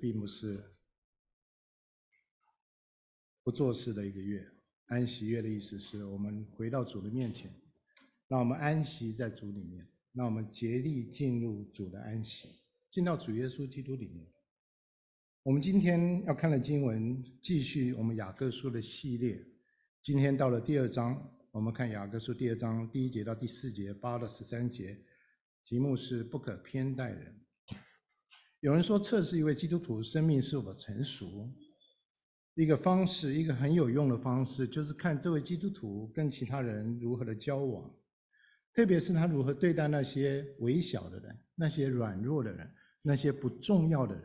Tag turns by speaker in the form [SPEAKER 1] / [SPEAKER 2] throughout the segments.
[SPEAKER 1] 并不是不做事的一个月。安息月的意思是我们回到主的面前，让我们安息在主里面，让我们竭力进入主的安息，进到主耶稣基督里面。我们今天要看的经文，继续我们雅各书的系列。今天到了第二章，我们看雅各书第二章第一节到第四节，八到十三节，题目是不可偏待人。有人说，测试一位基督徒生命是否成熟，一个方式，一个很有用的方式，就是看这位基督徒跟其他人如何的交往，特别是他如何对待那些微小的人、那些软弱的人、那些不重要的人。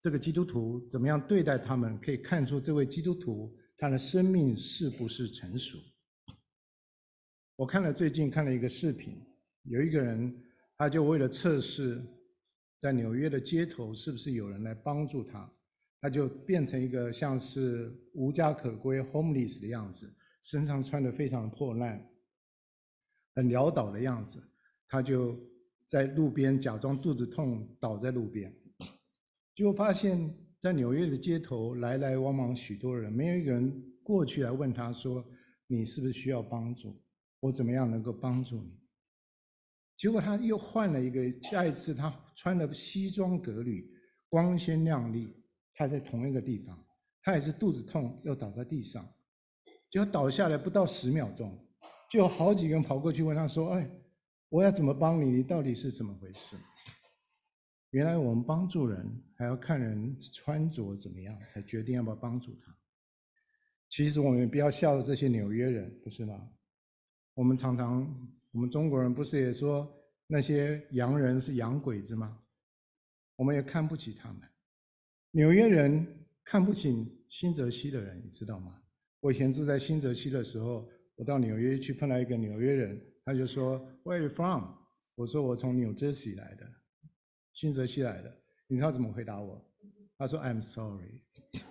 [SPEAKER 1] 这个基督徒怎么样对待他们，可以看出这位基督徒他的生命是不是成熟。我看了最近看了一个视频，有一个人他就为了测试。在纽约的街头，是不是有人来帮助他？他就变成一个像是无家可归 （homeless） 的样子，身上穿得非常破烂，很潦倒的样子。他就在路边假装肚子痛，倒在路边。就发现，在纽约的街头来来往往许多人，没有一个人过去来问他说：“你是不是需要帮助？我怎么样能够帮助你？”结果他又换了一个，下一次他穿的西装革履，光鲜亮丽。他在同一个地方，他也是肚子痛，又倒在地上，结果倒下来不到十秒钟，就有好几个人跑过去问他说：“哎，我要怎么帮你？你到底是怎么回事？”原来我们帮助人还要看人穿着怎么样，才决定要不要帮助他。其实我们不要笑这些纽约人，不是吗？我们常常。我们中国人不是也说那些洋人是洋鬼子吗？我们也看不起他们。纽约人看不起新泽西的人，你知道吗？我以前住在新泽西的时候，我到纽约去碰到一个纽约人，他就说 Where are you from？我说我从 New Jersey 来的，新泽西来的。你知道怎么回答我？他说 I'm sorry。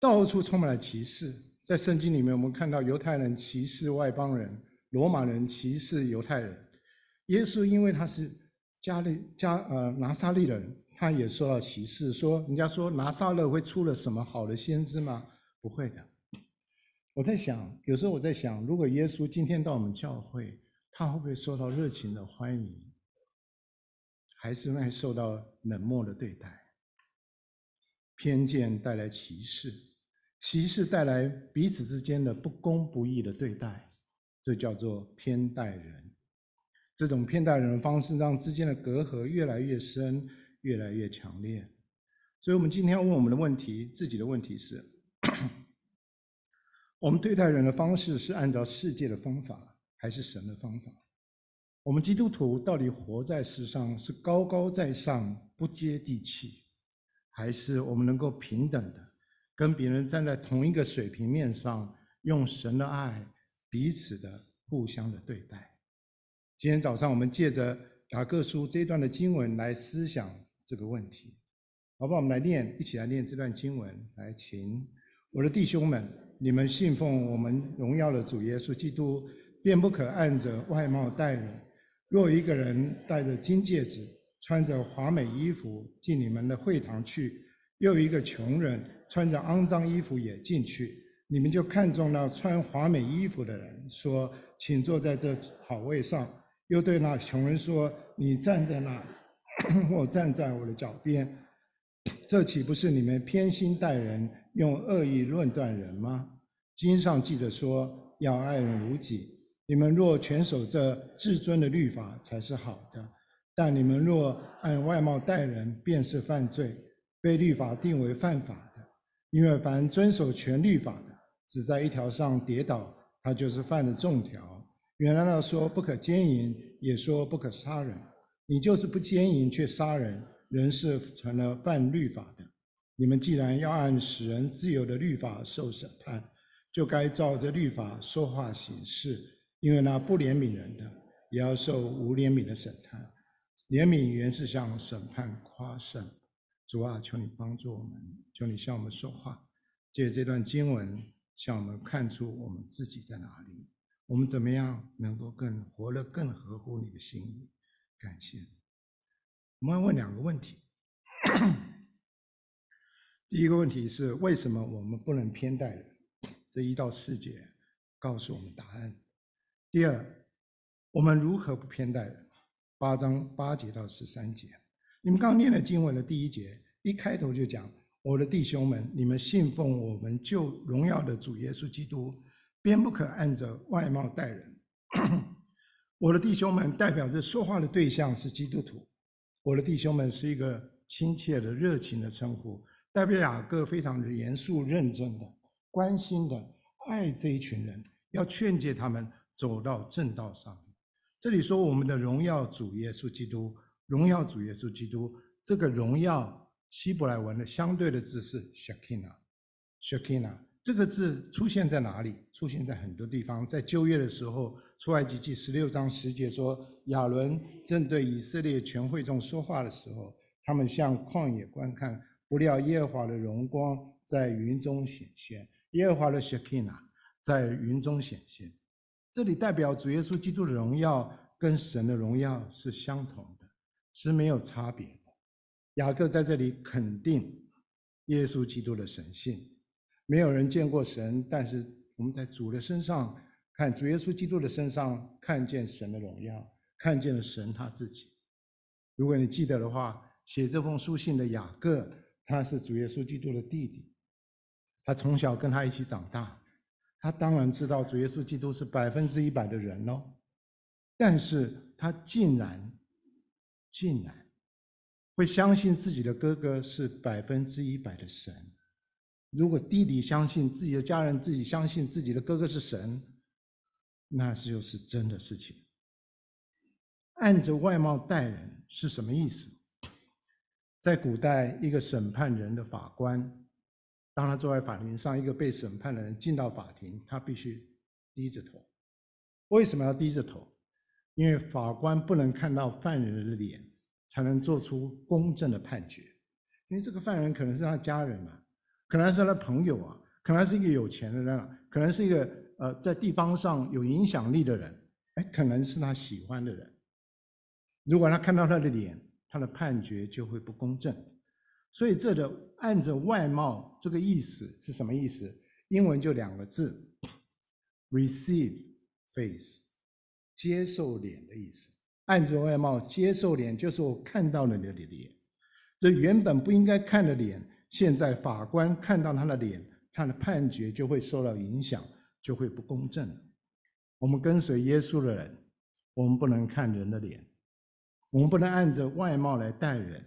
[SPEAKER 1] 到处充满了歧视。在圣经里面，我们看到犹太人歧视外邦人，罗马人歧视犹太人。耶稣因为他是加利加呃拿撒勒人，他也受到歧视。说人家说拿撒勒会出了什么好的先知吗？不会的。我在想，有时候我在想，如果耶稣今天到我们教会，他会不会受到热情的欢迎，还是会受到冷漠的对待？偏见带来歧视。歧视带来彼此之间的不公不义的对待，这叫做偏待人。这种偏待人的方式，让之间的隔阂越来越深，越来越强烈。所以，我们今天要问我们的问题，自己的问题是：我们对待人的方式是按照世界的方法，还是神的方法？我们基督徒到底活在世上是高高在上，不接地气，还是我们能够平等的？跟别人站在同一个水平面上，用神的爱彼此的互相的对待。今天早上我们借着雅各书这段的经文来思想这个问题，好不好？我们来念，一起来念这段经文。来，请我的弟兄们，你们信奉我们荣耀的主耶稣基督，便不可按着外貌待人。若一个人戴着金戒指，穿着华美衣服进你们的会堂去，又一个穷人，穿着肮脏衣服也进去，你们就看中那穿华美衣服的人，说：“请坐在这好位上。”又对那穷人说：“你站在那，或站在我的脚边。”这岂不是你们偏心待人，用恶意论断人吗？经上记着说：“要爱人如己。”你们若全守这至尊的律法，才是好的。但你们若按外貌待人，便是犯罪。被律法定为犯法的，因为凡遵守全律法，只在一条上跌倒，他就是犯了众条。原来那说不可奸淫，也说不可杀人，你就是不奸淫却杀人，人是成了犯律法的。你们既然要按使人自由的律法受审判，就该照着律法说话行事，因为那不怜悯人的，也要受无怜悯的审判。怜悯原是向审判夸胜。主啊，求你帮助我们，求你向我们说话，借这段经文向我们看出我们自己在哪里，我们怎么样能够更活得更合乎你的心意？感谢。我们要问两个问题：第一个问题是为什么我们不能偏待人？这一到四节告诉我们答案。第二，我们如何不偏待人？八章八节到十三节，你们刚刚念的经文的第一节，一开头就讲：“我的弟兄们，你们信奉我们救荣耀的主耶稣基督，便不可按着外貌待人。”我的弟兄们代表着说话的对象是基督徒。我的弟兄们是一个亲切的、热情的称呼。代表雅各非常严肃、认真的、关心的爱这一群人，要劝诫他们走到正道上。这里说我们的荣耀主耶稣基督，荣耀主耶稣基督，这个荣耀希伯来文的相对的字是 shakina，shakina 这个字出现在哪里？出现在很多地方。在旧约的时候，出埃及记十六章十节说，亚伦正对以色列全会众说话的时候，他们向旷野观看。不料耶和华的荣光在云中显现，耶和华的 shakina 在云中显现。这里代表主耶稣基督的荣耀跟神的荣耀是相同的，是没有差别。雅各在这里肯定耶稣基督的神性，没有人见过神，但是我们在主的身上看主耶稣基督的身上看见神的荣耀，看见了神他自己。如果你记得的话，写这封书信的雅各。他是主耶稣基督的弟弟，他从小跟他一起长大，他当然知道主耶稣基督是百分之一百的人喽，但是他竟然，竟然会相信自己的哥哥是百分之一百的神。如果弟弟相信自己的家人，自己相信自己的哥哥是神，那是就是真的事情。按着外貌待人是什么意思？在古代，一个审判人的法官，当他坐在法庭上，一个被审判的人进到法庭，他必须低着头。为什么要低着头？因为法官不能看到犯人的脸，才能做出公正的判决。因为这个犯人可能是他家人啊，可能是他的朋友啊，可能是一个有钱的人啊，可能是一个呃在地方上有影响力的人，哎，可能是他喜欢的人。如果他看到他的脸，他的判决就会不公正，所以这个按着外貌这个意思是什么意思？英文就两个字，receive face，接受脸的意思。按着外貌接受脸，就是我看到了你的脸，这原本不应该看的脸，现在法官看到他的脸，他的判决就会受到影响，就会不公正。我们跟随耶稣的人，我们不能看人的脸。我们不能按着外貌来待人，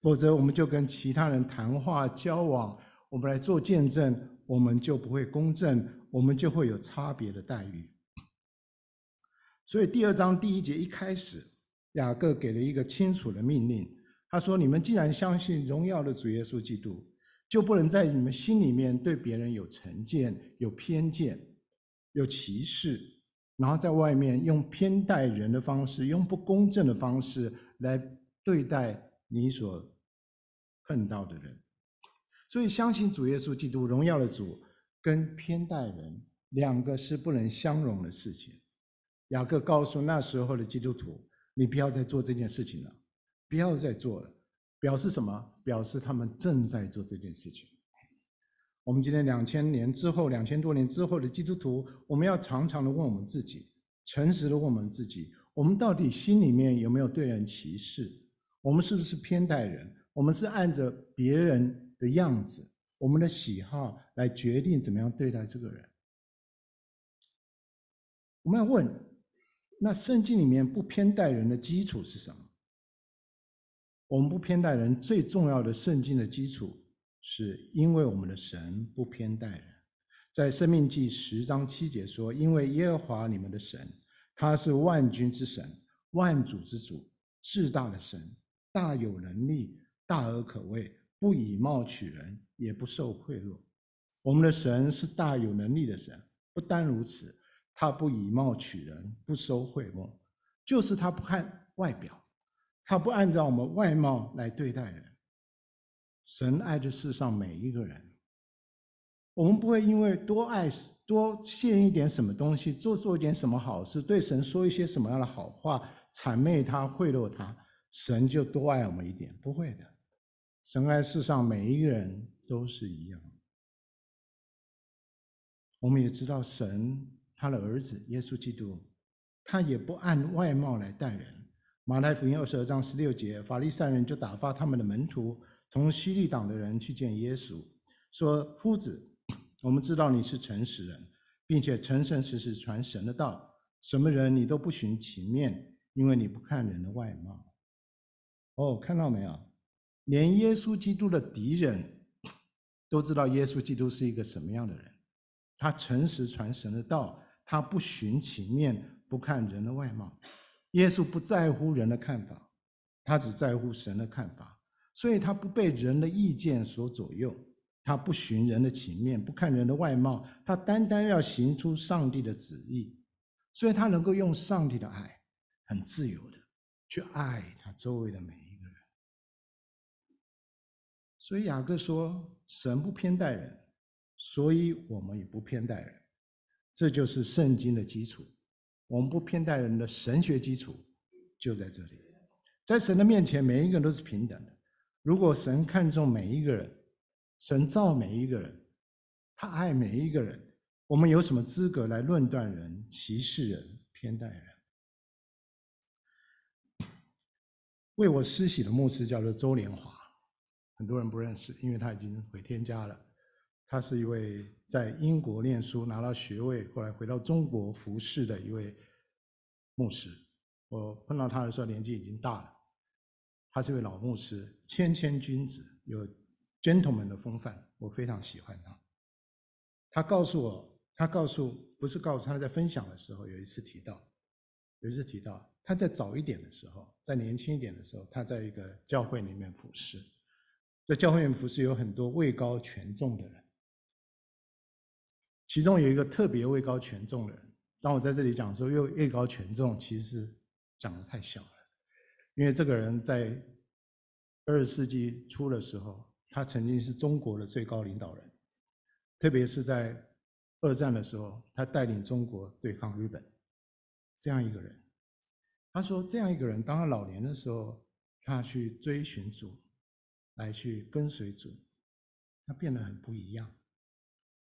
[SPEAKER 1] 否则我们就跟其他人谈话交往，我们来做见证，我们就不会公正，我们就会有差别的待遇。所以第二章第一节一开始，雅各给了一个清楚的命令，他说：“你们既然相信荣耀的主耶稣基督，就不能在你们心里面对别人有成见、有偏见、有歧视。”然后在外面用偏待人的方式，用不公正的方式来对待你所碰到的人，所以相信主耶稣基督荣耀的主跟偏待人两个是不能相容的事情。雅各告诉那时候的基督徒：“你不要再做这件事情了，不要再做了。”表示什么？表示他们正在做这件事情。我们今天两千年之后，两千多年之后的基督徒，我们要常常的问我们自己，诚实的问我们自己：我们到底心里面有没有对人歧视？我们是不是偏待人？我们是按着别人的样子、我们的喜好来决定怎么样对待这个人？我们要问：那圣经里面不偏待人的基础是什么？我们不偏待人最重要的圣经的基础。是因为我们的神不偏待人，在生命记十章七节说：“因为耶和华你们的神，他是万军之神，万主之主，至大的神，大有能力，大而可畏，不以貌取人，也不受贿赂。”我们的神是大有能力的神，不单如此，他不以貌取人，不收贿赂，就是他不看外表，他不按照我们外貌来对待人。神爱着世上每一个人，我们不会因为多爱多献一点什么东西，做做一点什么好事，对神说一些什么样的好话，谄媚他、贿赂他，神就多爱我们一点，不会的。神爱世上每一个人都是一样。我们也知道，神他的儿子耶稣基督，他也不按外貌来待人。马太福音二十二章十六节，法利赛人就打发他们的门徒同希律党的人去见耶稣，说：“夫子，我们知道你是诚实人，并且诚诚实实传神的道，什么人你都不徇情面，因为你不看人的外貌。”哦，看到没有？连耶稣基督的敌人都知道耶稣基督是一个什么样的人。他诚实传神的道，他不徇情面，不看人的外貌。耶稣不在乎人的看法，他只在乎神的看法，所以他不被人的意见所左右，他不徇人的情面，不看人的外貌，他单单要行出上帝的旨意，所以他能够用上帝的爱，很自由的去爱他周围的每一个人。所以雅各说，神不偏待人。所以我们也不偏待人，这就是圣经的基础。我们不偏待人的神学基础就在这里。在神的面前，每一个人都是平等的。如果神看重每一个人，神造每一个人，他爱每一个人，我们有什么资格来论断人、歧视人、偏待人？为我施洗的牧师叫做周连华，很多人不认识，因为他已经回天家了。他是一位在英国念书拿到学位，后来回到中国服侍的一位牧师。我碰到他的时候年纪已经大了，他是一位老牧师，谦谦君子，有 gentleman 的风范，我非常喜欢他。他告诉我，他告诉不是告诉他在分享的时候，有一次提到，有一次提到他在早一点的时候，在年轻一点的时候，他在一个教会里面服侍，在教会里面服侍有很多位高权重的人。其中有一个特别位高权重的人，当我在这里讲说又位高权重，其实讲得太小了，因为这个人在二十世纪初的时候，他曾经是中国的最高领导人，特别是在二战的时候，他带领中国对抗日本，这样一个人。他说，这样一个人，当他老年的时候，他去追寻主，来去跟随主，他变得很不一样。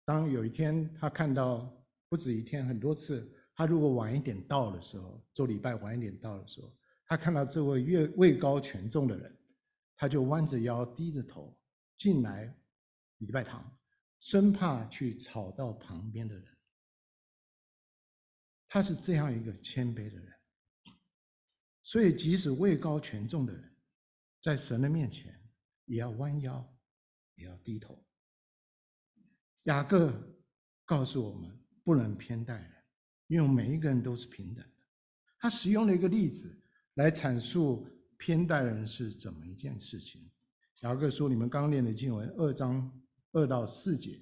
[SPEAKER 1] 当有一天他看到不止一天，很多次，他如果晚一点到的时候，做礼拜晚一点到的时候，他看到这位越位高权重的人，他就弯着腰、低着头进来礼拜堂，生怕去吵到旁边的人。他是这样一个谦卑的人，所以即使位高权重的人，在神的面前也要弯腰，也要低头。雅各告诉我们，不能偏待人，因为每一个人都是平等的。他使用了一个例子来阐述偏待人是怎么一件事情。雅各说：“你们刚念的经文，二章二到四节，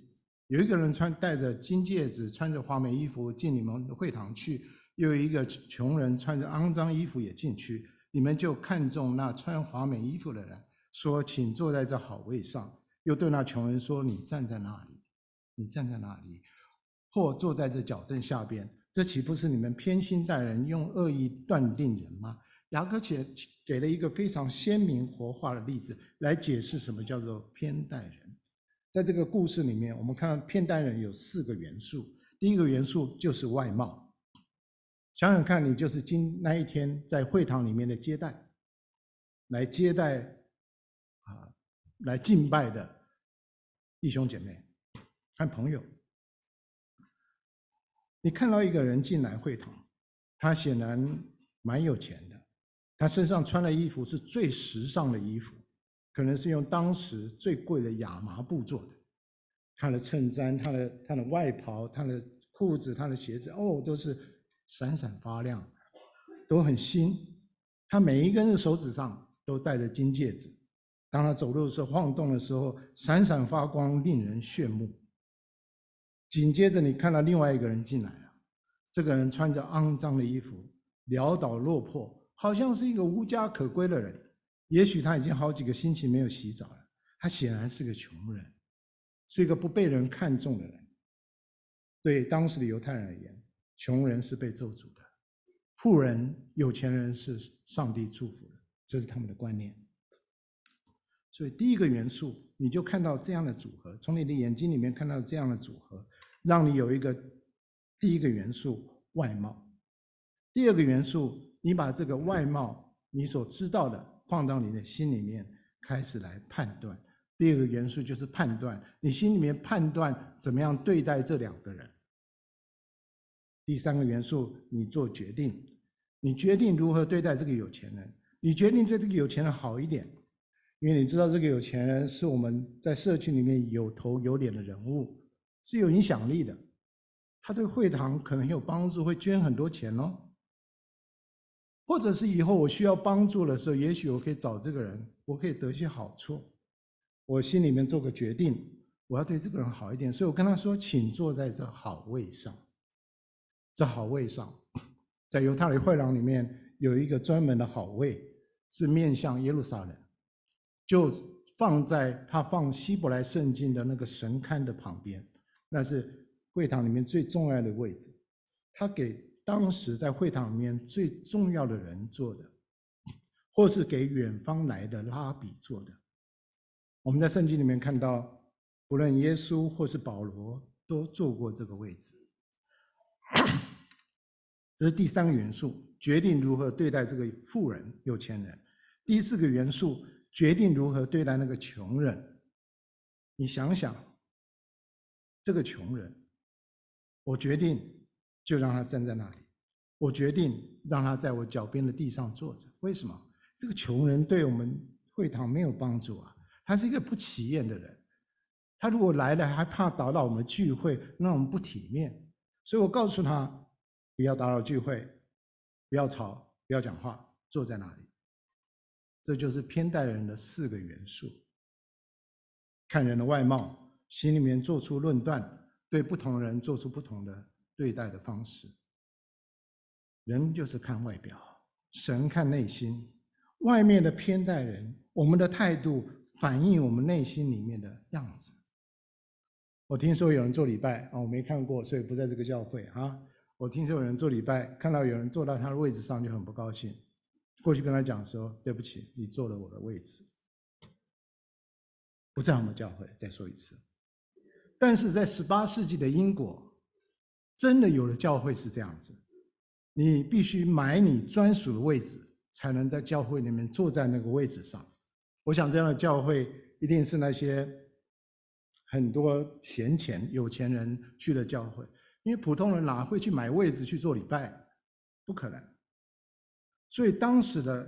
[SPEAKER 1] 有一个人穿戴着金戒指，穿着华美衣服进你们的会堂去；又有一个穷人穿着肮脏衣服也进去。你们就看中那穿华美衣服的人，说：‘请坐在这好位上。’又对那穷人说：‘你站在那里。’”你站在哪里，或坐在这脚凳下边，这岂不是你们偏心待人，用恶意断定人吗？雅各且给了一个非常鲜明活化的例子来解释什么叫做偏待人。在这个故事里面，我们看到偏待人有四个元素。第一个元素就是外貌。想想看，你就是今那一天在会堂里面的接待，来接待啊，来敬拜的弟兄姐妹。看朋友，你看到一个人进来会堂，他显然蛮有钱的，他身上穿的衣服是最时尚的衣服，可能是用当时最贵的亚麻布做的。他的衬衫、他的他的外袍、他的裤子、他的鞋子，哦，都是闪闪发亮，都很新。他每一根的手指上都戴着金戒指，当他走路的时候、晃动的时候，闪闪发光，令人炫目。紧接着，你看到另外一个人进来了，这个人穿着肮脏的衣服，潦倒落魄，好像是一个无家可归的人。也许他已经好几个星期没有洗澡了。他显然是个穷人，是一个不被人看重的人。对当时的犹太人而言，穷人是被咒诅的，富人、有钱人是上帝祝福的，这是他们的观念。所以第一个元素，你就看到这样的组合，从你的眼睛里面看到这样的组合，让你有一个第一个元素外貌。第二个元素，你把这个外貌你所知道的放到你的心里面，开始来判断。第二个元素就是判断，你心里面判断怎么样对待这两个人。第三个元素，你做决定，你决定如何对待这个有钱人，你决定对这个有钱人好一点。因为你知道这个有钱人是我们在社区里面有头有脸的人物，是有影响力的。他对会堂可能有帮助，会捐很多钱哦。或者是以后我需要帮助的时候，也许我可以找这个人，我可以得些好处。我心里面做个决定，我要对这个人好一点，所以我跟他说：“请坐在这好位上。”这好位上，在犹太的会堂里面有一个专门的好位，是面向耶路撒冷。就放在他放希伯来圣经的那个神龛的旁边，那是会堂里面最重要的位置。他给当时在会堂里面最重要的人坐的，或是给远方来的拉比坐的。我们在圣经里面看到，不论耶稣或是保罗都坐过这个位置。这是第三个元素，决定如何对待这个富人、有钱人。第四个元素。决定如何对待那个穷人，你想想，这个穷人，我决定就让他站在那里，我决定让他在我脚边的地上坐着。为什么？这个穷人对我们会堂没有帮助啊，他是一个不起眼的人，他如果来了还怕打扰我们聚会，让我们不体面，所以我告诉他，不要打扰聚会，不要吵，不要讲话，坐在那里。这就是偏待人的四个元素：看人的外貌，心里面做出论断，对不同人做出不同的对待的方式。人就是看外表，神看内心。外面的偏待人，我们的态度反映我们内心里面的样子。我听说有人做礼拜啊，我没看过，所以不在这个教会啊。我听说有人做礼拜，看到有人坐到他的位置上就很不高兴。过去跟他讲说：“对不起，你坐了我的位置，不在我们教会。”再说一次，但是在十八世纪的英国，真的有的教会是这样子，你必须买你专属的位置，才能在教会里面坐在那个位置上。我想这样的教会一定是那些很多闲钱、有钱人去的教会，因为普通人哪会去买位置去做礼拜？不可能。所以当时的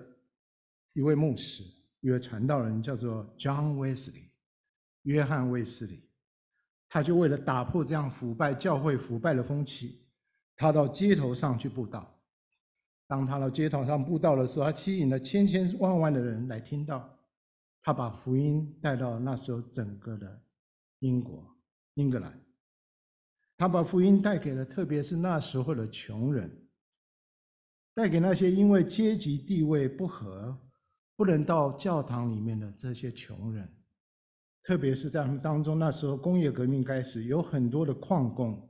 [SPEAKER 1] 一位牧师，一位传道人叫做 John Wesley，约翰卫斯理，他就为了打破这样腐败教会腐败的风气，他到街头上去布道。当他到街头上布道的时候，他吸引了千千万万的人来听到，他把福音带到那时候整个的英国、英格兰，他把福音带给了特别是那时候的穷人。带给那些因为阶级地位不合，不能到教堂里面的这些穷人，特别是在他们当中，那时候工业革命开始，有很多的矿工，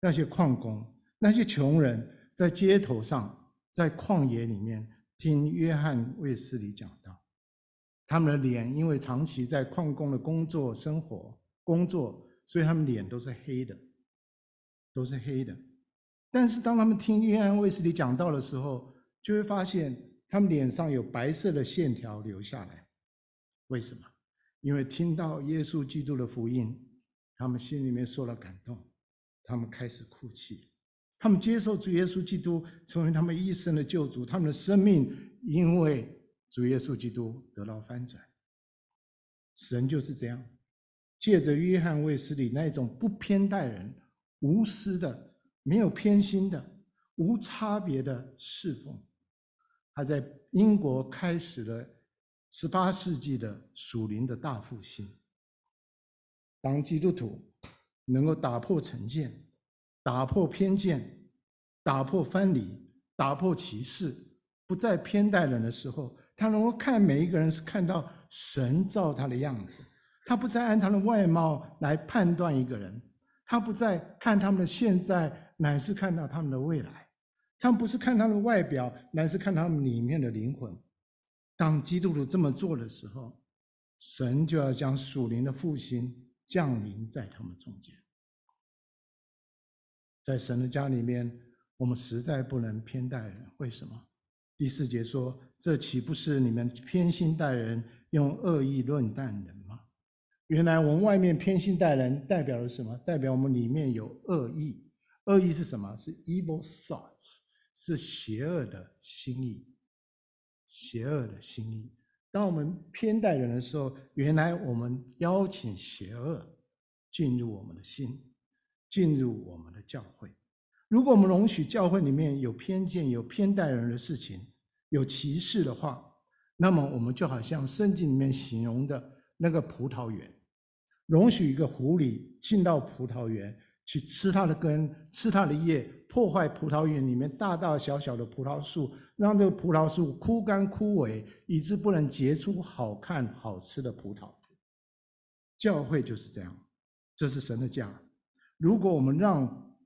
[SPEAKER 1] 那些矿工，那些穷人在街头上，在旷野里面听约翰卫斯理讲道，他们的脸因为长期在矿工的工作生活工作，所以他们脸都是黑的，都是黑的。但是当他们听约翰卫斯理讲道的时候，就会发现他们脸上有白色的线条留下来。为什么？因为听到耶稣基督的福音，他们心里面受了感动，他们开始哭泣，他们接受主耶稣基督成为他们一生的救主，他们的生命因为主耶稣基督得到翻转。神就是这样，借着约翰卫斯理那种不偏待人、无私的。没有偏心的、无差别的侍奉，他在英国开始了十八世纪的属灵的大复兴。当基督徒能够打破成见、打破偏见、打破藩篱、打破歧视，不再偏待人的时候，他能够看每一个人是看到神造他的样子，他不再按他的外貌来判断一个人，他不再看他们的现在。乃是看到他们的未来，他们不是看他们的外表，乃是看他们里面的灵魂。当基督徒这么做的时候，神就要将属灵的复兴降临在他们中间。在神的家里面，我们实在不能偏待人。为什么？第四节说：“这岂不是你们偏心待人，用恶意论断人吗？”原来我们外面偏心待人，代表了什么？代表我们里面有恶意。恶意是什么？是 evil thoughts，是邪恶的心意。邪恶的心意。当我们偏待人的时候，原来我们邀请邪恶进入我们的心，进入我们的教会。如果我们容许教会里面有偏见、有偏待人的事情、有歧视的话，那么我们就好像圣经里面形容的那个葡萄园。容许一个狐狸进到葡萄园去吃它的根、吃它的叶，破坏葡萄园里面大大小小的葡萄树，让这个葡萄树枯干枯萎，以致不能结出好看好吃的葡萄。教会就是这样，这是神的家。如果我们让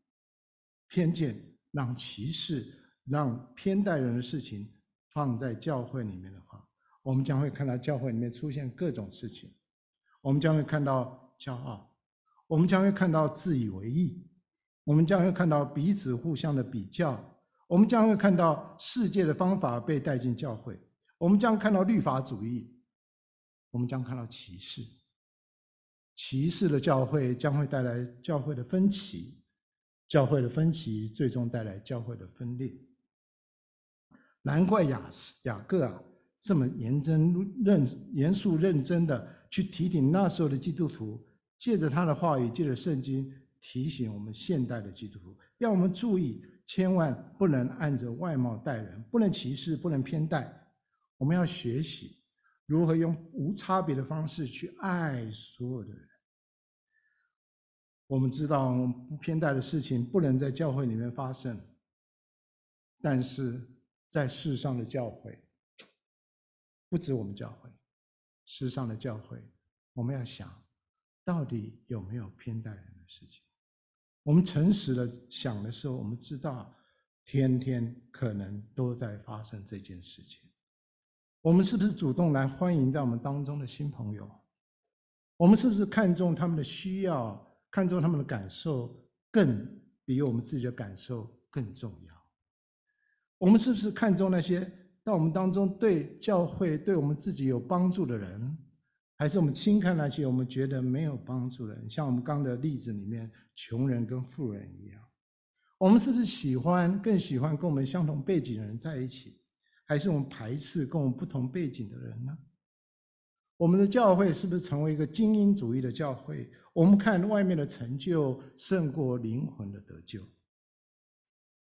[SPEAKER 1] 偏见、让歧视、让偏待人的事情放在教会里面的话，我们将会看到教会里面出现各种事情。我们将会看到骄傲，我们将会看到自以为意，我们将会看到彼此互相的比较，我们将会看到世界的方法被带进教会，我们将看到律法主义，我们将看到歧视，歧视的教会将会带来教会的分歧，教会的分歧最终带来教会的分裂。难怪雅雅各啊这么严真认严肃认真的。去提醒那时候的基督徒，借着他的话语，借着圣经提醒我们现代的基督徒，要我们注意，千万不能按着外貌待人，不能歧视，不能偏待。我们要学习如何用无差别的方式去爱所有的人。我们知道不偏待的事情不能在教会里面发生，但是在世上的教会，不止我们教会。世上的教会，我们要想，到底有没有偏待人的事情？我们诚实的想的时候，我们知道，天天可能都在发生这件事情。我们是不是主动来欢迎在我们当中的新朋友？我们是不是看重他们的需要，看重他们的感受，更比我们自己的感受更重要？我们是不是看重那些？到我们当中，对教会、对我们自己有帮助的人，还是我们轻看那些我们觉得没有帮助的人？像我们刚刚的例子里面，穷人跟富人一样，我们是不是喜欢、更喜欢跟我们相同背景的人在一起，还是我们排斥跟我们不同背景的人呢？我们的教会是不是成为一个精英主义的教会？我们看外面的成就胜过灵魂的得救。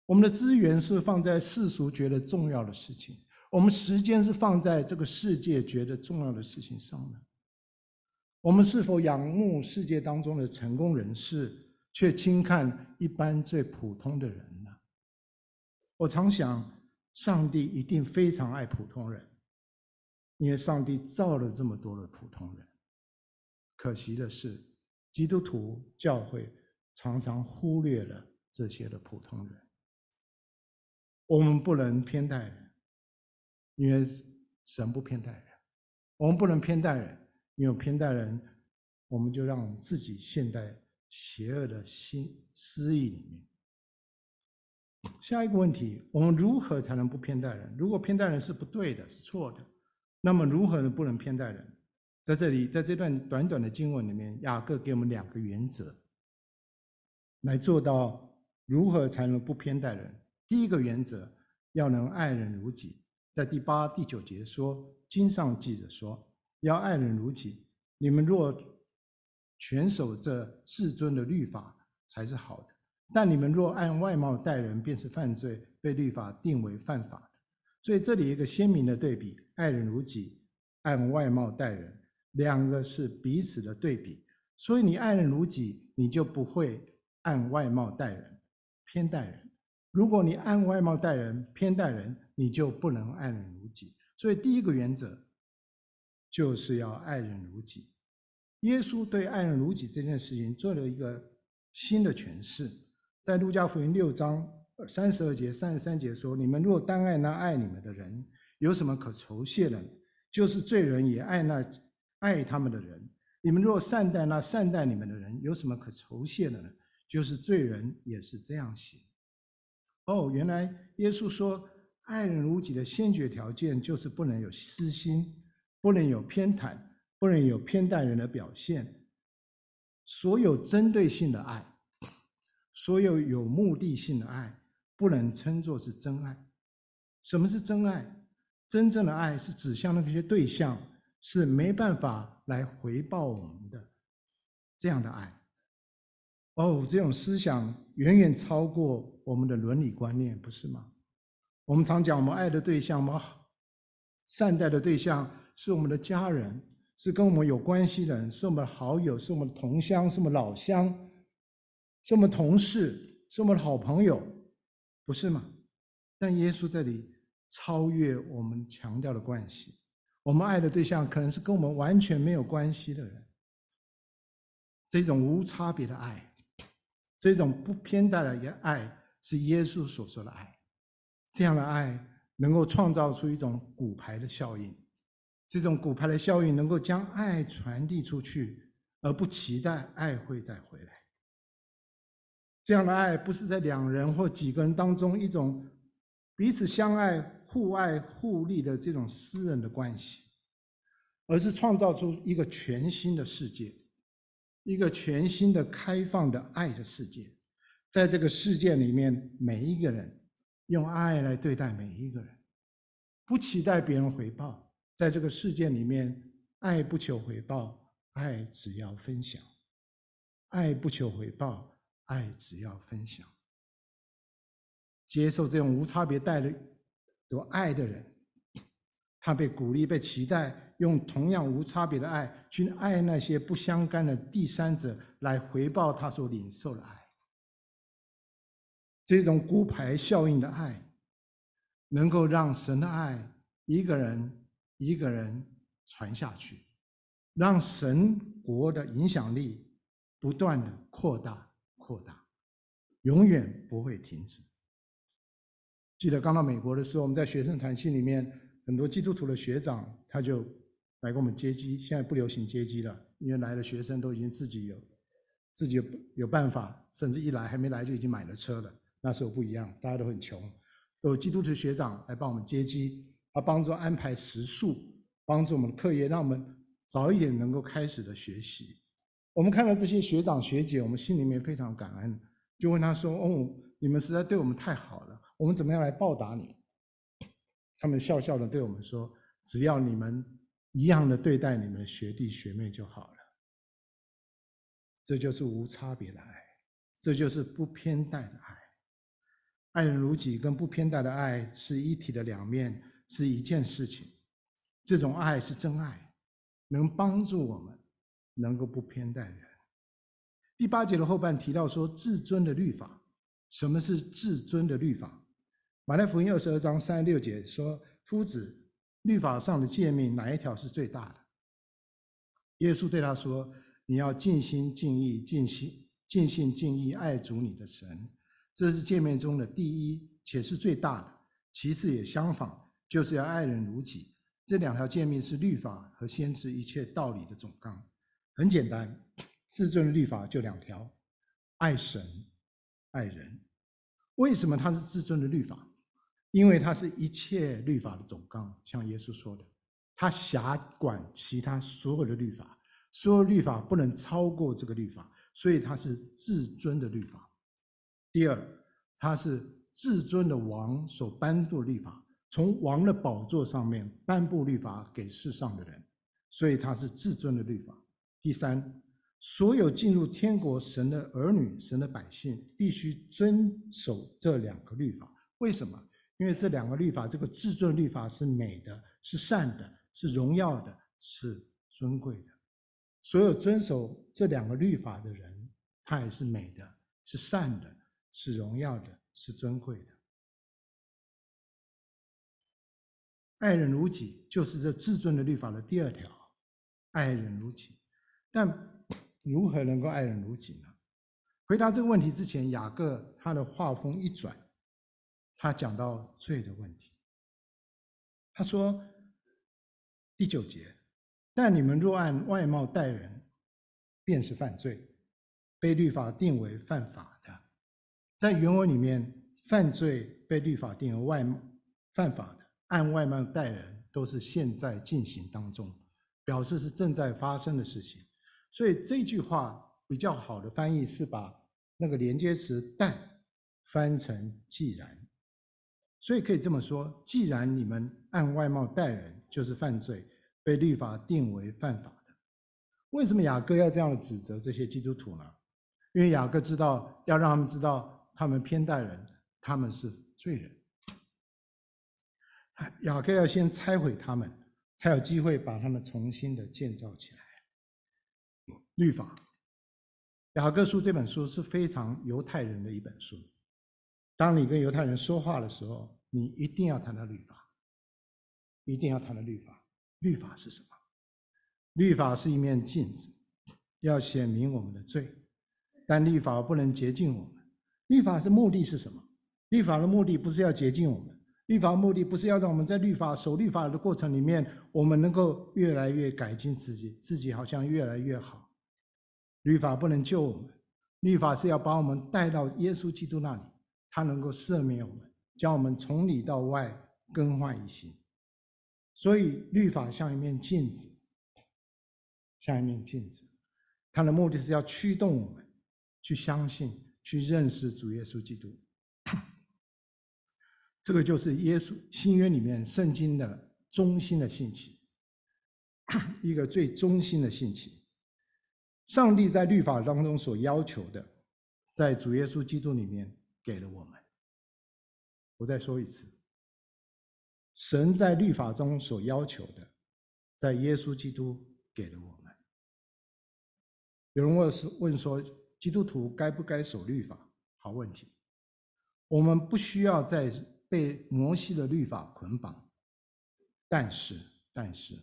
[SPEAKER 1] 我们的资源是放在世俗觉得重要的事情。我们时间是放在这个世界觉得重要的事情上呢？我们是否仰慕世界当中的成功人士，却轻看一般最普通的人呢？我常想，上帝一定非常爱普通人，因为上帝造了这么多的普通人。可惜的是，基督徒教会常常忽略了这些的普通人。我们不能偏待人。因为神不偏待人，我们不能偏待人，因为偏待人，我们就让我们自己陷在邪恶的心思意里面。下一个问题，我们如何才能不偏待人？如果偏待人是不对的，是错的，那么如何能不能偏待人？在这里，在这段短短的经文里面，雅各给我们两个原则，来做到如何才能不偏待人。第一个原则，要能爱人如己。在第八、第九节说，经上记着说，要爱人如己。你们若全守这至尊的律法，才是好的。但你们若按外貌待人，便是犯罪，被律法定为犯法。所以这里一个鲜明的对比：爱人如己，按外貌待人，两个是彼此的对比。所以你爱人如己，你就不会按外貌待人，偏待人。如果你按外貌待人，偏待人，你就不能爱人如己。所以第一个原则就是要爱人如己。耶稣对爱人如己这件事情做了一个新的诠释，在路加福音六章三十二节、三十三节说：“你们若单爱那爱你们的人，有什么可酬谢的？就是罪人也爱那爱他们的人。你们若善待那善待你们的人，有什么可酬谢的呢？就是罪人也是这样行。哦，原来耶稣说，爱人如己的先决条件就是不能有私心，不能有偏袒，不能有偏待人的表现。所有针对性的爱，所有有目的性的爱，不能称作是真爱。什么是真爱？真正的爱是指向那些对象，是没办法来回报我们的这样的爱。哦，这种思想远远超过我们的伦理观念，不是吗？我们常讲，我们爱的对象，我们善待的对象，是我们的家人，是跟我们有关系的人，是我们的好友，是我们的同乡，是我们老乡，是我们同事，是我们的好朋友，不是吗？但耶稣这里超越我们强调的关系，我们爱的对象可能是跟我们完全没有关系的人。这种无差别的爱，这种不偏待的爱，是耶稣所说的爱。这样的爱能够创造出一种骨牌的效应，这种骨牌的效应能够将爱传递出去，而不期待爱会再回来。这样的爱不是在两人或几个人当中一种彼此相爱、互爱互利的这种私人的关系，而是创造出一个全新的世界，一个全新的开放的爱的世界。在这个世界里面，每一个人。用爱来对待每一个人，不期待别人回报。在这个世界里面，爱不求回报，爱只要分享。爱不求回报，爱只要分享。接受这种无差别待的有爱的人，他被鼓励、被期待，用同样无差别的爱去爱那些不相干的第三者，来回报他所领受的爱。这种孤牌效应的爱，能够让神的爱一个人一个人传下去，让神国的影响力不断的扩大扩大，永远不会停止。记得刚到美国的时候，我们在学生团契里面，很多基督徒的学长他就来给我们接机。现在不流行接机了，因为来的学生都已经自己有自己有有办法，甚至一来还没来就已经买了车了。那时候不一样，大家都很穷，都有基督徒学长来帮我们接机，他帮助安排食宿，帮助我们的课业，让我们早一点能够开始的学习。我们看到这些学长学姐，我们心里面非常感恩，就问他说：“哦，你们实在对我们太好了，我们怎么样来报答你？”他们笑笑的对我们说：“只要你们一样的对待你们的学弟学妹就好了。”这就是无差别的爱，这就是不偏待的爱。爱人如己跟不偏待的爱是一体的两面，是一件事情。这种爱是真爱，能帮助我们能够不偏待人。第八节的后半提到说，至尊的律法。什么是至尊的律法？马太福音二十二章三十六节说：“夫子，律法上的诫命哪一条是最大的？”耶稣对他说：“你要尽心尽意尽心尽心尽意爱主你的神。”这是诫命中的第一，且是最大的。其次也相仿，就是要爱人如己。这两条诫命是律法和先知一切道理的总纲。很简单，至尊的律法就两条：爱神、爱人。为什么它是至尊的律法？因为它是一切律法的总纲。像耶稣说的，他辖管其他所有的律法，所有律法不能超过这个律法，所以它是至尊的律法。第二，他是至尊的王所颁布的律法，从王的宝座上面颁布律法给世上的人，所以他是至尊的律法。第三，所有进入天国神的儿女、神的百姓，必须遵守这两个律法。为什么？因为这两个律法，这个至尊律法是美的，是善的，是荣耀的，是尊贵的。所有遵守这两个律法的人，他也是美的，是善的。是荣耀的，是尊贵的。爱人如己，就是这至尊的律法的第二条，爱人如己。但如何能够爱人如己呢？回答这个问题之前，雅各他的话锋一转，他讲到罪的问题。他说第九节，但你们若按外貌待人，便是犯罪，被律法定为犯法的。在原文里面，犯罪被律法定为外貌犯法的，按外貌待人，都是现在进行当中，表示是正在发生的事情。所以这句话比较好的翻译是把那个连接词“但”翻成“既然”。所以可以这么说：既然你们按外貌待人，就是犯罪，被律法定为犯法的。为什么雅各要这样指责这些基督徒呢？因为雅各知道，要让他们知道，他们偏待人，他们是罪人。雅各要先拆毁他们，才有机会把他们重新的建造起来。律法，雅各书这本书是非常犹太人的一本书。当你跟犹太人说话的时候，你一定要谈到律法，一定要谈到律法。律法是什么？律法是一面镜子，要显明我们的罪，但律法不能洁净我们。律法的目的是什么？律法的目的不是要洁净我们，律法目的不是要让我们在律法守律法的过程里面，我们能够越来越改进自己，自己好像越来越好。律法不能救我们，律法是要把我们带到耶稣基督那里。他能够赦免我们，将我们从里到外更换一新。所以律法像一面镜子，像一面镜子，它的目的是要驱动我们去相信、去认识主耶稣基督。这个就是耶稣新约里面圣经的中心的信息，一个最中心的信息。上帝在律法当中所要求的，在主耶稣基督里面。给了我们。我再说一次，神在律法中所要求的，在耶稣基督给了我们。有人问说：“问说基督徒该不该守律法？”好问题。我们不需要在被摩西的律法捆绑，但是，但是，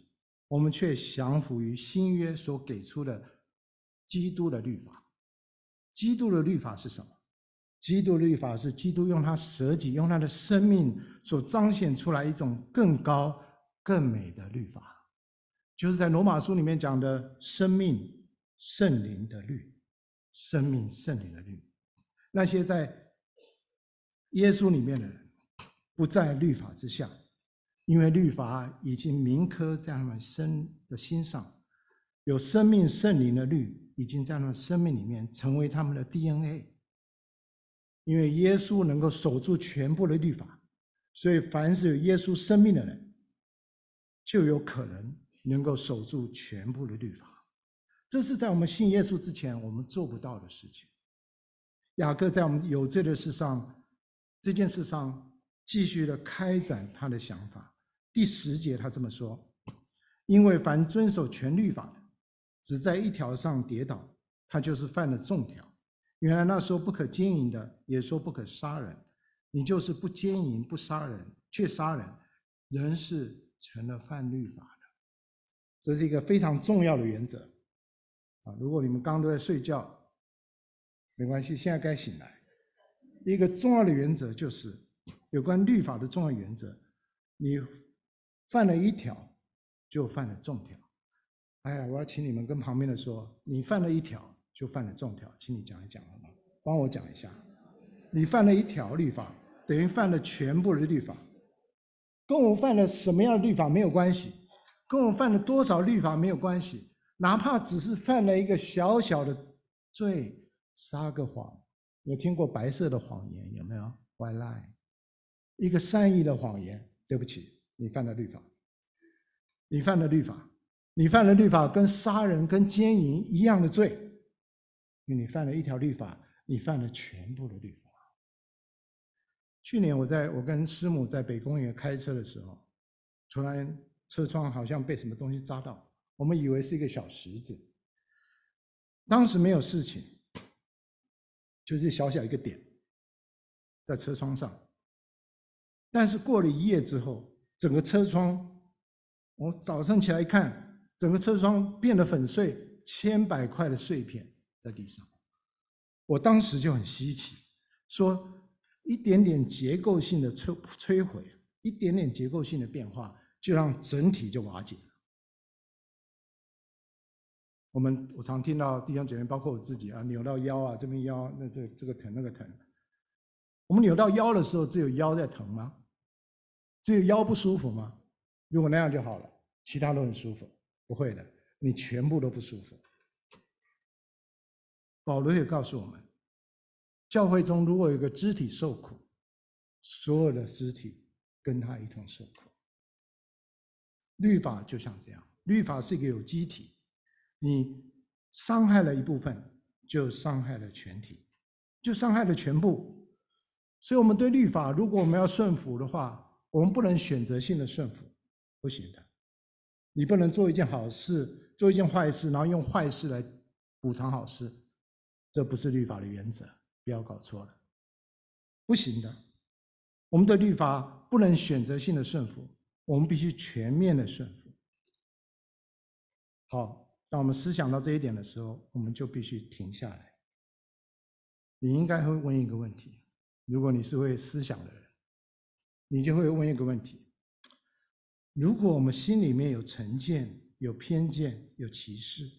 [SPEAKER 1] 我们却降服于新约所给出的基督的律法。基督的律法是什么？基督律法是基督用他舍己、用他的生命所彰显出来一种更高、更美的律法，就是在罗马书里面讲的生命圣灵的律，生命圣灵的律。那些在耶稣里面的人，不在律法之下，因为律法已经铭刻在他们身的心上，有生命圣灵的律已经在他们生命里面成为他们的 DNA。因为耶稣能够守住全部的律法，所以凡是有耶稣生命的人，就有可能能够守住全部的律法。这是在我们信耶稣之前我们做不到的事情。雅各在我们有罪的事上，这件事上继续的开展他的想法。第十节他这么说：“因为凡遵守全律法的，只在一条上跌倒，他就是犯了众条。”原来那时候不可奸淫的，也说不可杀人。你就是不奸淫、不杀人，却杀人，人是成了犯律法的。这是一个非常重要的原则啊！如果你们刚刚都在睡觉，没关系，现在该醒来。一个重要的原则就是有关律法的重要原则：你犯了一条，就犯了重条。哎呀，我要请你们跟旁边的说，你犯了一条。就犯了重条，请你讲一讲好吗？帮我讲一下，你犯了一条律法，等于犯了全部的律法，跟我犯了什么样的律法没有关系，跟我犯了多少律法没有关系，哪怕只是犯了一个小小的罪，撒个谎，有听过白色的谎言有没有？White lie，一个善意的谎言，对不起，你犯了律法，你犯了律法，你犯了律法，跟杀人跟奸淫一样的罪。因为你犯了一条律法，你犯了全部的律法。去年我在我跟师母在北公园开车的时候，突然车窗好像被什么东西扎到，我们以为是一个小石子，当时没有事情，就是小小一个点在车窗上。但是过了一夜之后，整个车窗，我早上起来一看，整个车窗变得粉碎，千百块的碎片。在地上，我当时就很稀奇，说一点点结构性的摧摧毁，一点点结构性的变化，就让整体就瓦解了。我们我常听到弟兄姐妹，包括我自己啊，扭到腰啊，这边腰那这这个疼那个疼。我们扭到腰的时候，只有腰在疼吗？只有腰不舒服吗？如果那样就好了，其他都很舒服。不会的，你全部都不舒服。保罗也告诉我们，教会中如果有个肢体受苦，所有的肢体跟他一同受苦。律法就像这样，律法是一个有机体。你伤害了一部分，就伤害了全体，就伤害了全部。所以，我们对律法，如果我们要顺服的话，我们不能选择性的顺服，不行的。你不能做一件好事，做一件坏事，然后用坏事来补偿好事，这不是律法的原则，不要搞错了，不行的。我们的律法不能选择性的顺服，我们必须全面的顺服。好。当我们思想到这一点的时候，我们就必须停下来。你应该会问一个问题：如果你是会思想的人，你就会问一个问题：如果我们心里面有成见、有偏见、有歧视，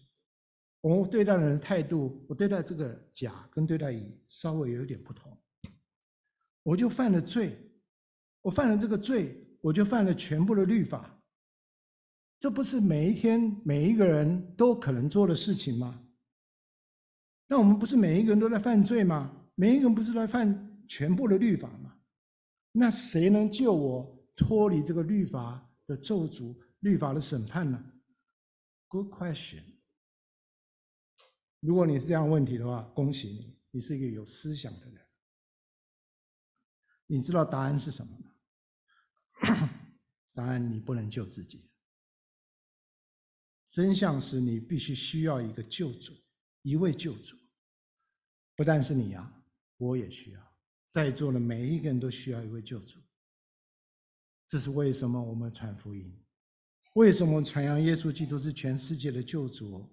[SPEAKER 1] 我们对待人的态度，我对待这个甲跟对待乙稍微有一点不同，我就犯了罪。我犯了这个罪，我就犯了全部的律法。这不是每一天每一个人都可能做的事情吗？那我们不是每一个人都在犯罪吗？每一个人不是在犯全部的律法吗？那谁能救我脱离这个律法的咒诅、律法的审判呢？Good question。如果你是这样问题的话，恭喜你，你是一个有思想的人。你知道答案是什么吗？答案你不能救自己。真相是你必须需要一个救主，一位救主。不但是你啊，我也需要，在座的每一个人都需要一位救主。这是为什么我们传福音？为什么传扬耶稣基督是全世界的救主？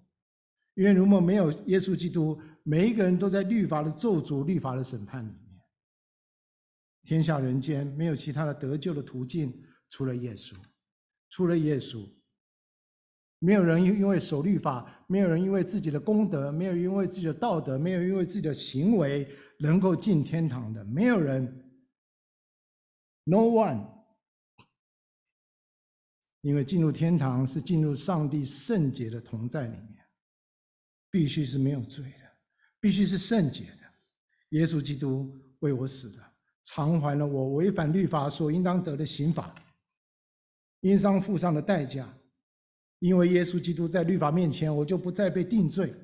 [SPEAKER 1] 因为如果没有耶稣基督，每一个人都在律法的咒诅、律法的审判里面。天下人间没有其他的得救的途径，除了耶稣，除了耶稣。没有人因为守律法，没有人因为自己的功德，没有因为自己的道德，没有因为自己的行为能够进天堂的。没有人，no one。因为进入天堂是进入上帝圣洁的同在里面，必须是没有罪的，必须是圣洁的。耶稣基督为我死的，偿还了我违反律法所应当得的刑罚，因伤付上的代价。因为耶稣基督在律法面前，我就不再被定罪，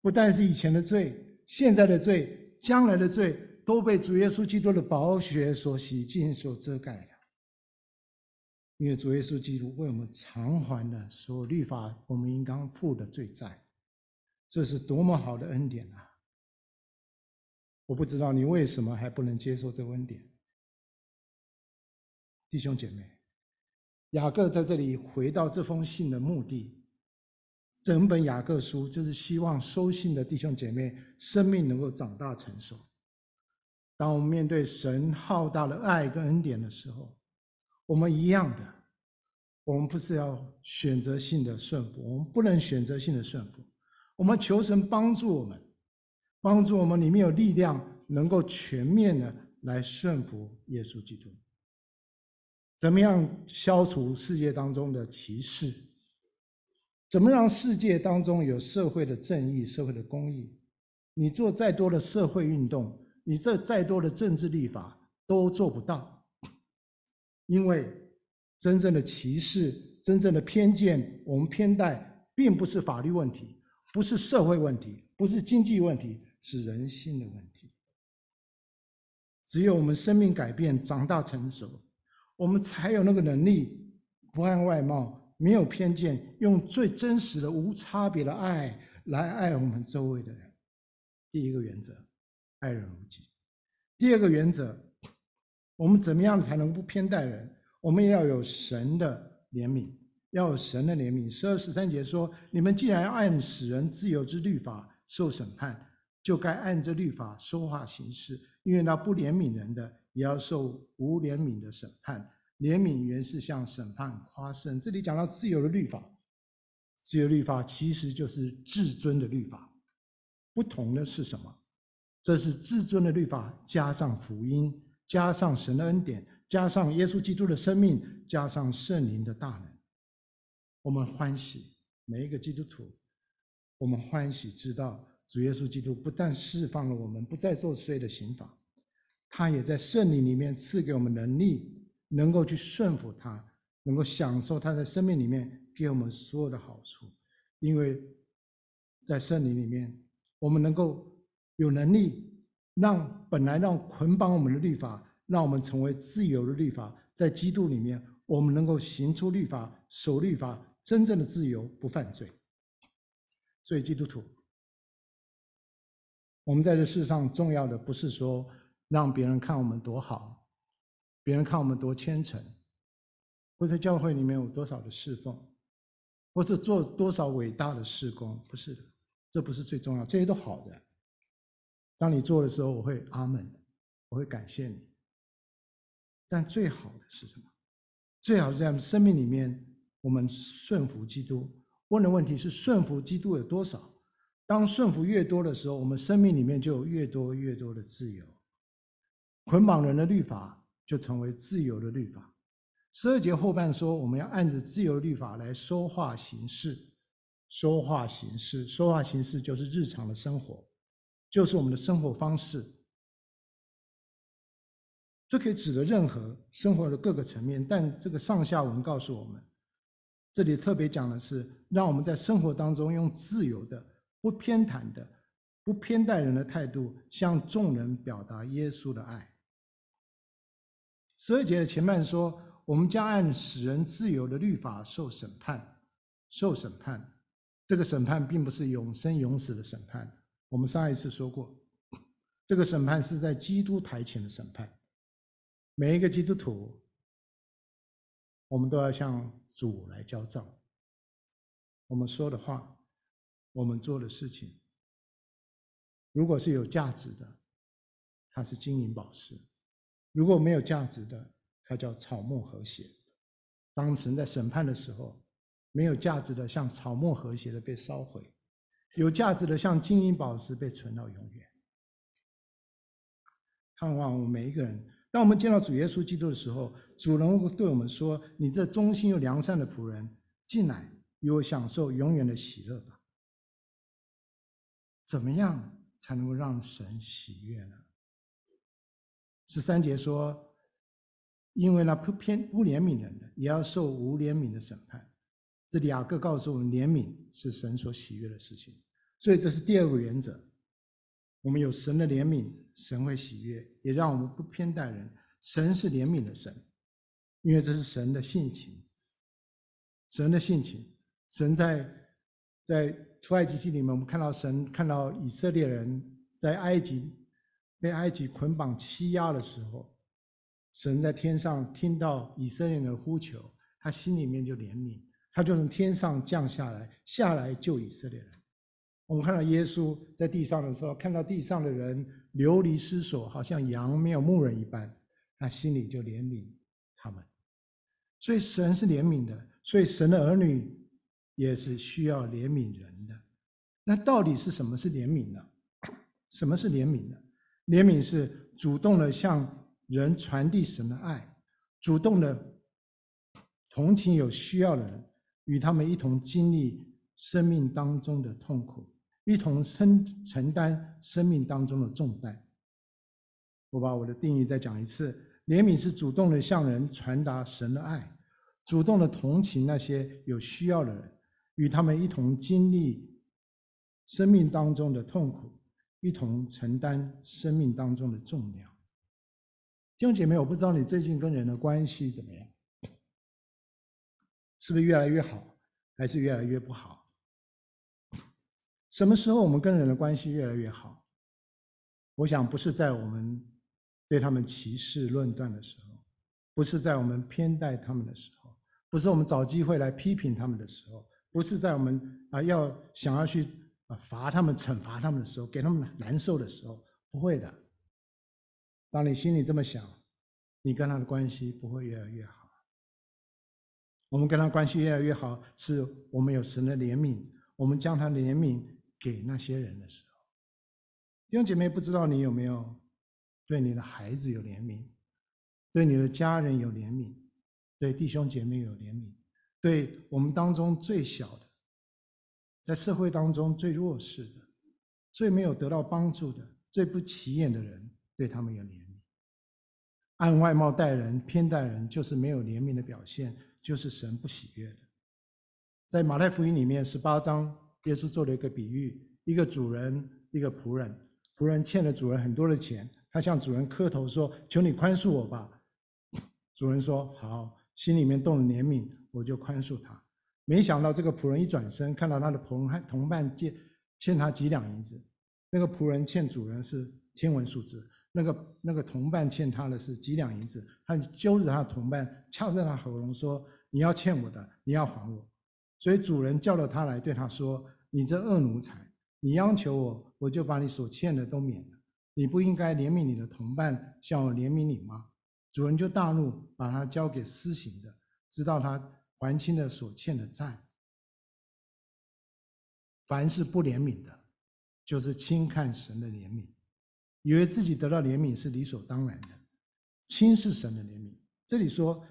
[SPEAKER 1] 不但是以前的罪，现在的罪，将来的罪，都被主耶稣基督的宝血所洗净、所遮盖了。因为主耶稣基督为我们偿还了所有律法我们应当负的罪债，这是多么好的恩典啊！我不知道你为什么还不能接受这恩典，弟兄姐妹。雅各在这里回到这封信的目的，整本雅各书就是希望收信的弟兄姐妹生命能够长大成熟。当我们面对神浩大的爱跟恩典的时候，我们一样的，我们不是要选择性的顺服，我们不能选择性的顺服。我们求神帮助我们，帮助我们里面有力量，能够全面的来顺服耶稣基督。怎么样消除世界当中的歧视？怎么让世界当中有社会的正义、社会的公义？你做再多的社会运动，你这再多的政治立法都做不到，因为真正的歧视、真正的偏见，我们偏待，并不是法律问题，不是社会问题，不是经济问题，是人性的问题。只有我们生命改变、长大成熟。我们才有那个能力，不按外貌，没有偏见，用最真实的、无差别的爱来爱我们周围的人。第一个原则，爱人如己。第二个原则，我们怎么样才能不偏待人？我们也要有神的怜悯，要有神的怜悯。十二十三节说：“你们既然要按使人自由之律法受审判，就该按着律法说话行事，因为那不怜悯人的。”也要受无怜悯的审判。怜悯原是向审判夸胜。这里讲到自由的律法，自由律法其实就是至尊的律法，不同的是什么？这是至尊的律法，加上福音，加上神的恩典，加上耶稣基督的生命，加上圣灵的大能。我们欢喜每一个基督徒，我们欢喜知道主耶稣基督不但释放了我们，不再受罪的刑罚，他也在圣灵里面赐给我们能力，能够去顺服他，能够享受他在生命里面给我们所有的好处。因为在圣灵里面，我们能够。有能力让本来让捆绑我们的律法，让我们成为自由的律法，在基督里面，我们能够行出律法、守律法，真正的自由，不犯罪。所以基督徒，我们在这世上重要的不是说让别人看我们多好，别人看我们多虔诚，或在教会里面有多少的侍奉，或者做多少伟大的事工，不是的，这不是最重要，这些都好的。当你做的时候，我会阿门，我会感谢你。但最好的是什么？最好是在生命里面，我们顺服基督。问的问题是顺服基督有多少？当顺服越多的时候，我们生命里面就有越多越多的自由。捆绑人的律法就成为自由的律法。十二节后半说，我们要按着自由律法来说话行事。说话行事，说话行事就是日常的生活。就是我们的生活方式，这可以指的任何生活的各个层面。但这个上下文告诉我们，这里特别讲的是，让我们在生活当中用自由的、不偏袒的、不偏待人的态度，向众人表达耶稣的爱。十二节的前半说，我们将按使人自由的律法受审判，受审判。这个审判并不是永生永死的审判。我们上一次说过，这个审判是在基督台前的审判。每一个基督徒，我们都要向主来交账。我们说的话，我们做的事情，如果是有价值的，它是金银宝石；如果没有价值的，它叫草木和谐。当神在审判的时候，没有价值的，像草木和谐的被烧毁。有价值的，像金银宝石被存到永远。盼望我们每一个人，当我们见到主耶稣基督的时候，主能够对我们说：“你这忠心又良善的仆人，进来与我享受永远的喜乐吧。”怎么样才能够让神喜悦呢？十三节说：“因为那不偏不怜悯人的，也要受无怜悯的审判。”这里雅各告诉我们，怜悯是神所喜悦的事情，所以这是第二个原则。我们有神的怜悯，神会喜悦，也让我们不偏待人。神是怜悯的神，因为这是神的性情。神的性情，神在在出埃及记里面，我们看到神看到以色列人在埃及被埃及捆绑欺压的时候，神在天上听到以色列人的呼求，他心里面就怜悯。他就从天上降下来，下来救以色列人。我们看到耶稣在地上的时候，看到地上的人流离失所，好像羊没有牧人一般，他心里就怜悯他们。所以神是怜悯的，所以神的儿女也是需要怜悯人的。那到底是什么是怜悯呢？什么是怜悯呢？怜悯是主动的向人传递神的爱，主动的同情有需要的人。与他们一同经历生命当中的痛苦，一同承承担生命当中的重担。我把我的定义再讲一次：怜悯是主动的向人传达神的爱，主动的同情那些有需要的人，与他们一同经历生命当中的痛苦，一同承担生命当中的重量。弟兄姐妹，我不知道你最近跟人的关系怎么样。是不是越来越好，还是越来越不好？什么时候我们跟人的关系越来越好？我想不是在我们对他们歧视论断的时候，不是在我们偏待他们的时候，不是我们找机会来批评他们的时候，不是在我们啊要想要去罚他们、惩罚他们的时候，给他们难受的时候，不会的。当你心里这么想，你跟他的关系不会越来越好。我们跟他关系越来越好，是我们有神的怜悯，我们将他的怜悯给那些人的时候。弟兄姐妹，不知道你有没有对你的孩子有怜悯，对你的家人有怜悯，对弟兄姐妹有怜悯，对我们当中最小的，在社会当中最弱势的，最没有得到帮助的，最不起眼的人，对他们有怜悯。按外貌待人，偏待人，就是没有怜悯的表现，就是神不喜悦的。在马太福音里面十八章，耶稣做了一个比喻：一个主人，一个仆人。仆人欠了主人很多的钱，他向主人磕头说：“求你宽恕我吧。”主人说：“好。”心里面动了怜悯，我就宽恕他。没想到这个仆人一转身，看到他的同同伴借欠他几两银子，那个仆人欠主人是天文数字，那个那个同伴欠他的是几两银子，他揪着他的同伴，掐着他喉咙说：“你要欠我的，你要还我。”所以主人叫了他来，对他说：“你这恶奴才，你央求我，我就把你所欠的都免了。你不应该怜悯你的同伴，像我怜悯你吗？”主人就大怒，把他交给私刑的，直到他还清了所欠的债。凡是不怜悯的，就是轻看神的怜悯，以为自己得到怜悯是理所当然的，轻视神的怜悯。这里说，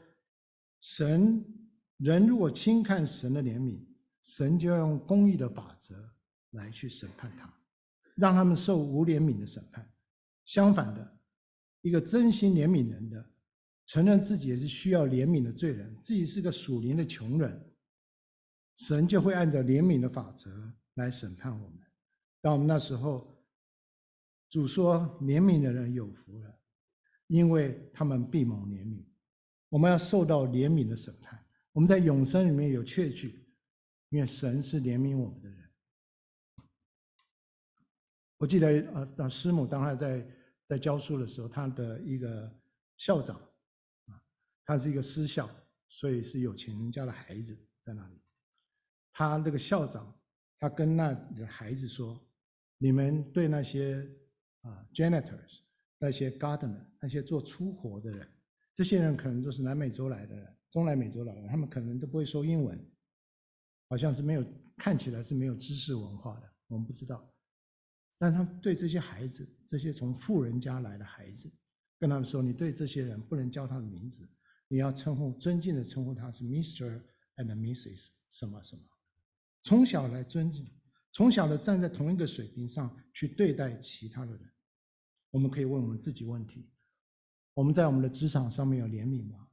[SPEAKER 1] 神人如果轻看神的怜悯，神就要用公义的法则来去审判他，让他们受无怜悯的审判。相反的，一个真心怜悯人的。承认自己也是需要怜悯的罪人，自己是个属灵的穷人，神就会按照怜悯的法则来审判我们。当我们那时候，主说：“怜悯的人有福了，因为他们必蒙怜悯。”我们要受到怜悯的审判，我们在永生里面有确据，因为神是怜悯我们的人。我记得呃，当师母当他在在教书的时候，他的一个校长。他是一个私校，所以是有钱人家的孩子在那里。他那个校长，他跟那个孩子说：“你们对那些啊 janitors，那些 gardener，那些做粗活的人，这些人可能都是南美洲来的人，中南美洲来的人，他们可能都不会说英文，好像是没有，看起来是没有知识文化的，我们不知道。但他对这些孩子，这些从富人家来的孩子，跟他们说：你对这些人不能叫他的名字。”你要称呼尊敬的称呼他是 Mr. and Mrs. 什么什么，从小来尊敬，从小的站在同一个水平上去对待其他的人。我们可以问我们自己问题：我们在我们的职场上面有怜悯吗？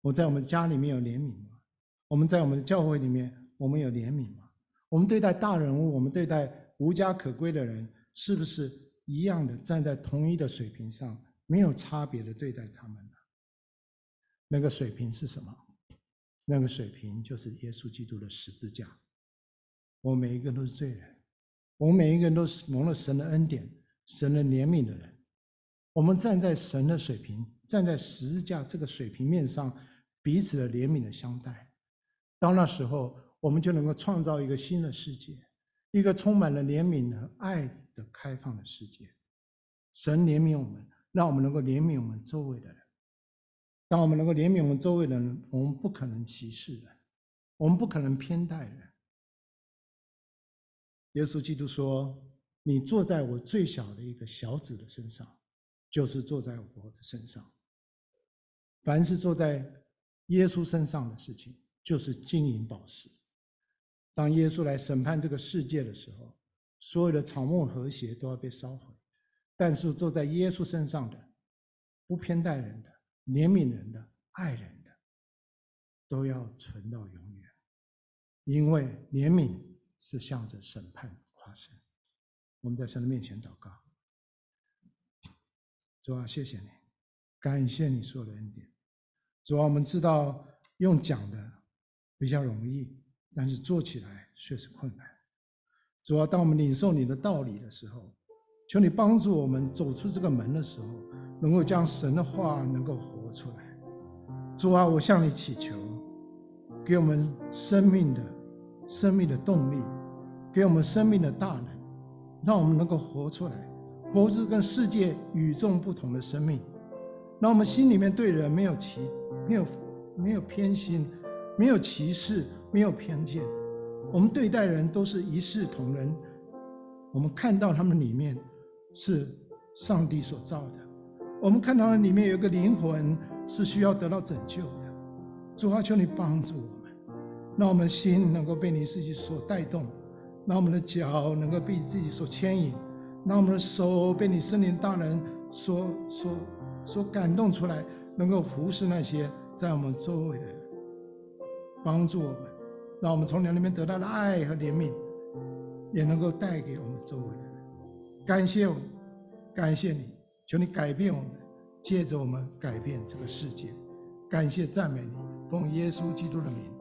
[SPEAKER 1] 我在我们家里面有怜悯吗？我们在我们的教会里面，我们有怜悯吗？我们对待大人物，我们对待无家可归的人，是不是一样的站在同一的水平上，没有差别的对待他们？那个水平是什么？那个水平就是耶稣基督的十字架。我们每一个人都是罪人，我们每一个人都是蒙了神的恩典、神的怜悯的人。我们站在神的水平，站在十字架这个水平面上，彼此的怜悯的相待。到那时候，我们就能够创造一个新的世界，一个充满了怜悯和爱的开放的世界。神怜悯我们，让我们能够怜悯我们周围的人。当我们能够怜悯我们周围的人，我们不可能歧视人，我们不可能偏待人。耶稣基督说：“你坐在我最小的一个小子的身上，就是坐在我的身上。凡是坐在耶稣身上的事情，就是金银宝石。当耶稣来审判这个世界的时候，所有的草木和谐都要被烧毁，但是坐在耶稣身上的，不偏待人的。”怜悯人的、爱人的，都要存到永远，因为怜悯是向着审判夸胜。我们在神的面前祷告，主啊，谢谢你，感谢你所有的恩典。主啊，我们知道用讲的比较容易，但是做起来却是困难。主啊，当我们领受你的道理的时候，求你帮助我们走出这个门的时候，能够将神的话能够出来。主啊，我向你祈求，给我们生命的、生命的动力，给我们生命的大能，让我们能够活出来，活出跟世界与众不同的生命。让我们心里面对人没有歧、没有没有偏心，
[SPEAKER 2] 没有歧视，没有偏见，我们对待人都是一视同仁。我们看到他们里面是上帝所造的，我们看到了里面有一个灵魂是需要得到拯救的。主啊，求你帮助我们，让我们的心能够被你自己所带动，让我们的脚能够被自己所牵引，让我们的手被你圣灵大人所所所感动出来，能够服侍那些在我们周围的人，帮助我们，让我们从你那边得到的爱和怜悯，也能够带给我们周围的人。感谢我，感谢你，求你改变我们，借着我们改变这个世界。感谢赞美你。奉耶稣基督的名，